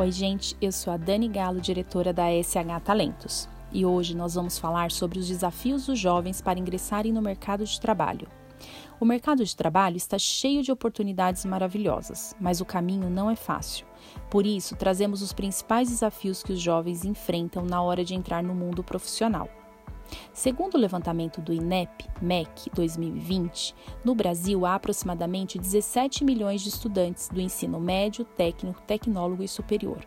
Oi, gente, eu sou a Dani Galo, diretora da SH Talentos, e hoje nós vamos falar sobre os desafios dos jovens para ingressarem no mercado de trabalho. O mercado de trabalho está cheio de oportunidades maravilhosas, mas o caminho não é fácil. Por isso, trazemos os principais desafios que os jovens enfrentam na hora de entrar no mundo profissional. Segundo o levantamento do INEP MEC 2020, no Brasil há aproximadamente 17 milhões de estudantes do ensino médio, técnico, tecnólogo e superior.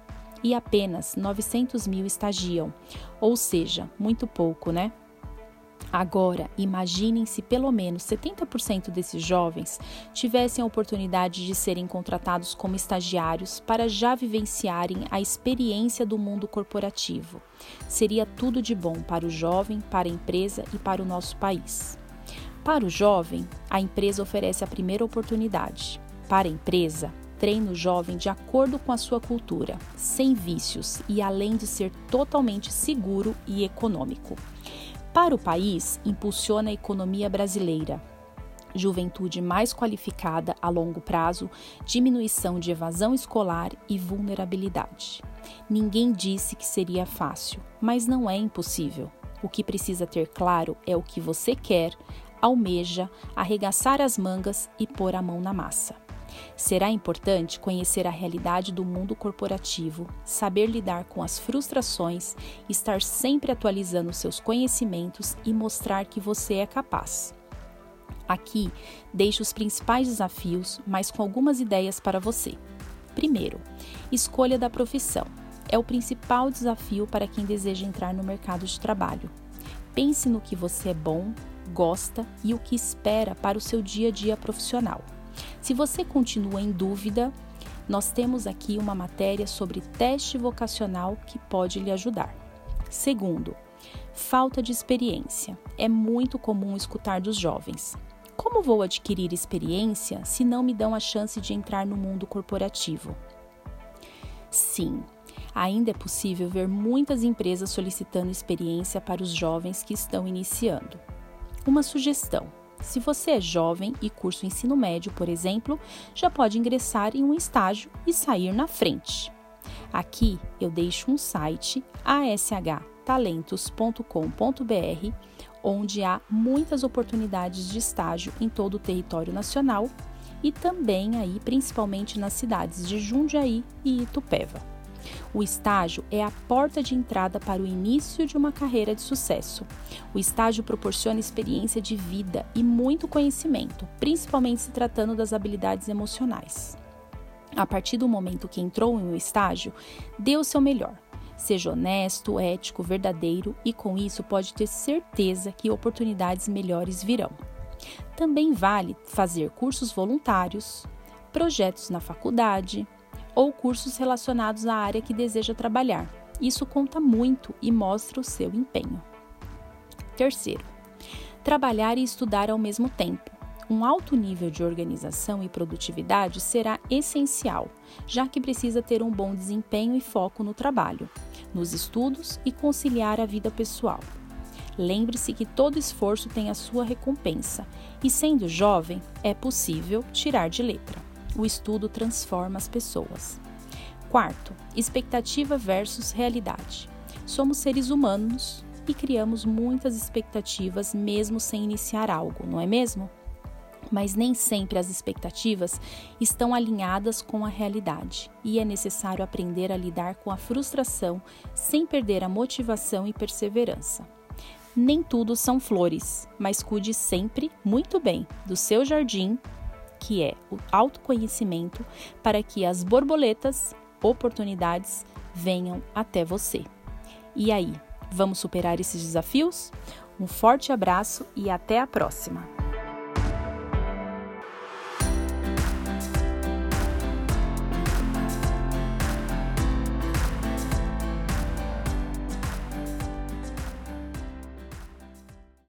E apenas 900 mil estagiam, ou seja, muito pouco, né? Agora, imaginem se pelo menos 70% desses jovens tivessem a oportunidade de serem contratados como estagiários para já vivenciarem a experiência do mundo corporativo. Seria tudo de bom para o jovem, para a empresa e para o nosso país. Para o jovem, a empresa oferece a primeira oportunidade. Para a empresa, treina o jovem de acordo com a sua cultura, sem vícios e além de ser totalmente seguro e econômico. Para o país, impulsiona a economia brasileira. Juventude mais qualificada a longo prazo, diminuição de evasão escolar e vulnerabilidade. Ninguém disse que seria fácil, mas não é impossível. O que precisa ter claro é o que você quer, almeja, arregaçar as mangas e pôr a mão na massa. Será importante conhecer a realidade do mundo corporativo, saber lidar com as frustrações, estar sempre atualizando seus conhecimentos e mostrar que você é capaz. Aqui deixo os principais desafios, mas com algumas ideias para você. Primeiro, escolha da profissão. É o principal desafio para quem deseja entrar no mercado de trabalho. Pense no que você é bom, gosta e o que espera para o seu dia a dia profissional. Se você continua em dúvida, nós temos aqui uma matéria sobre teste vocacional que pode lhe ajudar. Segundo, falta de experiência. É muito comum escutar dos jovens. Como vou adquirir experiência se não me dão a chance de entrar no mundo corporativo? Sim, ainda é possível ver muitas empresas solicitando experiência para os jovens que estão iniciando. Uma sugestão: se você é jovem e cursa o ensino médio, por exemplo, já pode ingressar em um estágio e sair na frente. Aqui eu deixo um site ashtalentos.com.br onde há muitas oportunidades de estágio em todo o território nacional e também aí principalmente nas cidades de Jundiaí e Itupeva. O estágio é a porta de entrada para o início de uma carreira de sucesso. O estágio proporciona experiência de vida e muito conhecimento, principalmente se tratando das habilidades emocionais. A partir do momento que entrou em um estágio, dê o seu melhor. Seja honesto, ético, verdadeiro e com isso pode ter certeza que oportunidades melhores virão. Também vale fazer cursos voluntários, projetos na faculdade, ou cursos relacionados à área que deseja trabalhar. Isso conta muito e mostra o seu empenho. Terceiro, trabalhar e estudar ao mesmo tempo. Um alto nível de organização e produtividade será essencial, já que precisa ter um bom desempenho e foco no trabalho, nos estudos e conciliar a vida pessoal. Lembre-se que todo esforço tem a sua recompensa e, sendo jovem, é possível tirar de letra o estudo transforma as pessoas. Quarto, expectativa versus realidade. Somos seres humanos e criamos muitas expectativas mesmo sem iniciar algo, não é mesmo? Mas nem sempre as expectativas estão alinhadas com a realidade e é necessário aprender a lidar com a frustração sem perder a motivação e perseverança. Nem tudo são flores, mas cuide sempre muito bem do seu jardim que é o autoconhecimento para que as borboletas, oportunidades, venham até você. E aí, vamos superar esses desafios? Um forte abraço e até a próxima!